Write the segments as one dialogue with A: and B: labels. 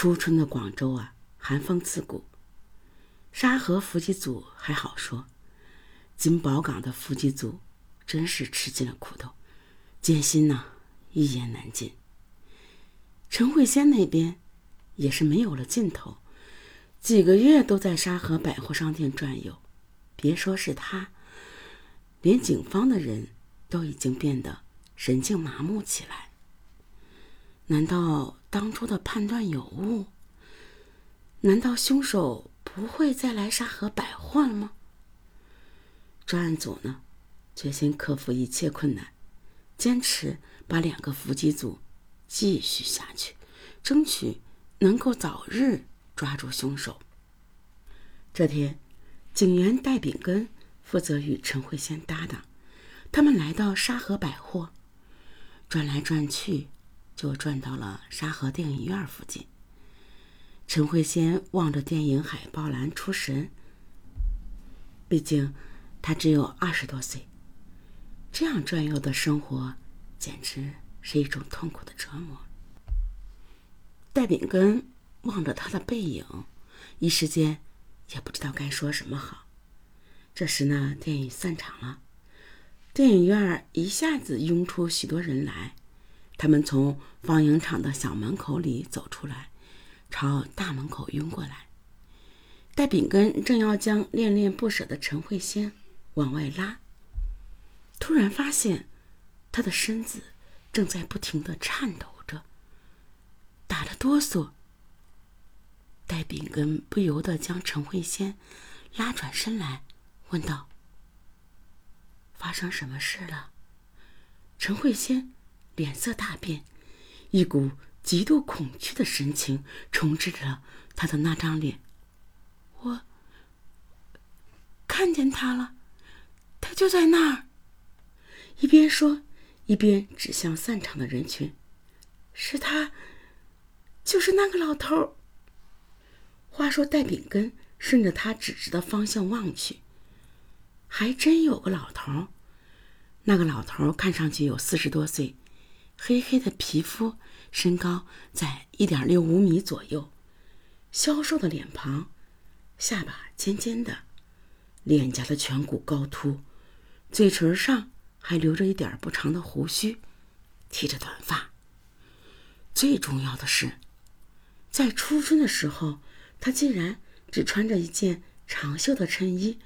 A: 初春的广州啊，寒风刺骨。沙河伏击组还好说，金宝港的伏击组真是吃尽了苦头，艰辛呐，一言难尽。陈慧仙那边也是没有了尽头，几个月都在沙河百货商店转悠，别说是他，连警方的人都已经变得神经麻木起来。难道当初的判断有误？难道凶手不会再来沙河百货了吗？专案组呢，决心克服一切困难，坚持把两个伏击组继续下去，争取能够早日抓住凶手。这天，警员戴炳根负责与陈慧仙搭档，他们来到沙河百货，转来转去。就转到了沙河电影院附近。陈慧仙望着电影海报栏出神。毕竟，她只有二十多岁，这样转悠的生活简直是一种痛苦的折磨。戴炳根望着他的背影，一时间也不知道该说什么好。这时呢，电影散场了，电影院一下子涌出许多人来。他们从放映场的小门口里走出来，朝大门口拥过来。戴炳根正要将恋恋不舍的陈慧仙往外拉，突然发现他的身子正在不停的颤抖着，打着哆嗦。戴炳根不由得将陈慧仙拉转身来，问道：“发生什么事了？”陈慧仙。脸色大变，一股极度恐惧的神情充斥着他的那张脸。我看见他了，他就在那儿。一边说，一边指向散场的人群：“是他，就是那个老头。”话说，戴炳根顺着他指指的方向望去，还真有个老头。那个老头看上去有四十多岁。黑黑的皮肤，身高在一点六五米左右，消瘦的脸庞，下巴尖尖的，脸颊的颧骨高凸，嘴唇上还留着一点不长的胡须，剃着短发。最重要的是，在初春的时候，他竟然只穿着一件长袖的衬衣，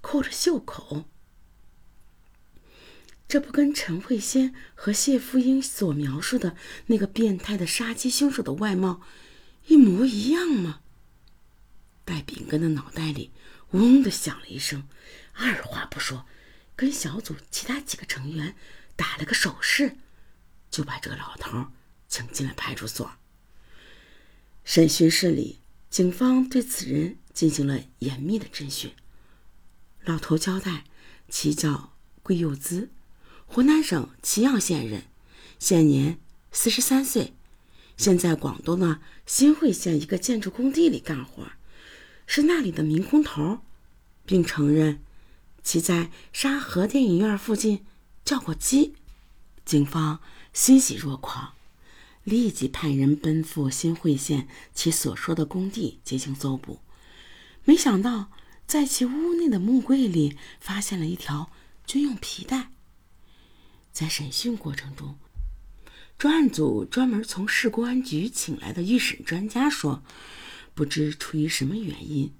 A: 扣着袖口。这不跟陈慧仙和谢福英所描述的那个变态的杀鸡凶手的外貌一模一样吗？戴炳根的脑袋里嗡的响了一声，二话不说，跟小组其他几个成员打了个手势，就把这个老头请进了派出所。审讯室里，警方对此人进行了严密的侦讯。老头交代，其叫桂佑滋。湖南省祁阳县人，现年四十三岁，现在广东的新会县一个建筑工地里干活，是那里的民工头，并承认其在沙河电影院附近叫过鸡。警方欣喜若狂，立即派人奔赴新会县其所说的工地进行搜捕。没想到，在其屋内的木柜里发现了一条军用皮带。在审讯过程中，专案组专门从市公安局请来的预审专家说，不知出于什么原因，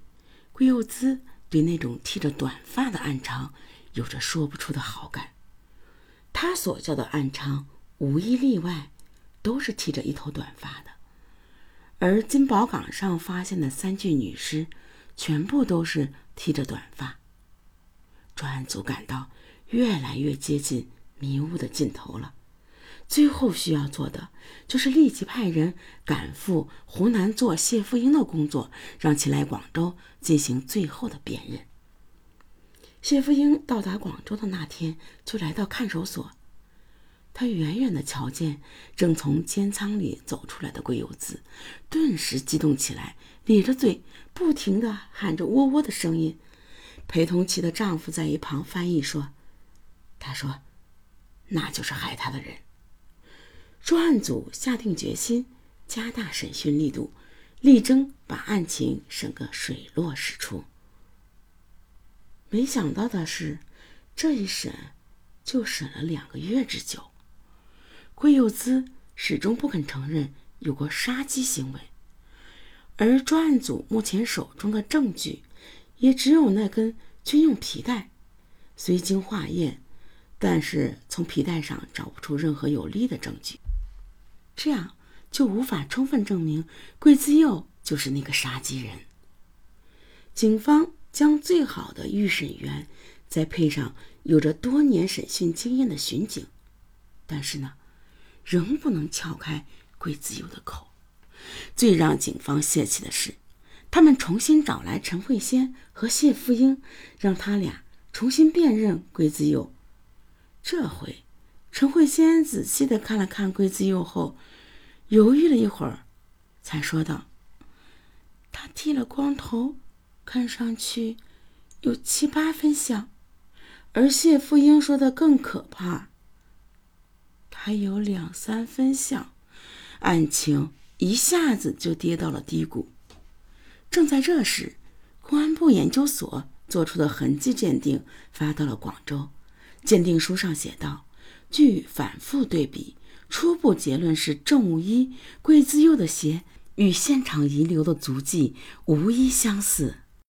A: 桂佑滋对那种剃着短发的暗娼有着说不出的好感。他所叫的暗娼无一例外都是剃着一头短发的，而金宝岗上发现的三具女尸全部都是剃着短发。专案组感到越来越接近。迷雾的尽头了，最后需要做的就是立即派人赶赴湖南做谢富英的工作，让其来广州进行最后的辨认。谢富英到达广州的那天就来到看守所，他远远的瞧见正从监仓里走出来的桂有子，顿时激动起来，咧着嘴，不停的喊着“喔喔”的声音。陪同其的丈夫在一旁翻译说：“他说。”那就是害他的人。专案组下定决心，加大审讯力度，力争把案情审个水落石出。没想到的是，这一审就审了两个月之久。桂佑姿始终不肯承认有过杀鸡行为，而专案组目前手中的证据，也只有那根军用皮带。虽经化验，但是从皮带上找不出任何有力的证据，这样就无法充分证明桂自佑就是那个杀鸡人。警方将最好的预审员，再配上有着多年审讯经验的巡警，但是呢？仍不能撬开桂自佑的口。最让警方泄气的是，他们重新找来陈慧仙和谢富英，让他俩重新辨认桂自佑。这回，陈慧仙仔细的看了看桂自由后，犹豫了一会儿，才说道：“他剃了光头，看上去有七八分像。”而谢富英说的更可怕。他有两三分像，案情一下子就跌到了低谷。正在这时，公安部研究所做出的痕迹鉴定发到了广州。鉴定书上写道：“据反复对比，初步结论是证物一桂自佑的鞋与现场遗留的足迹无一相似。”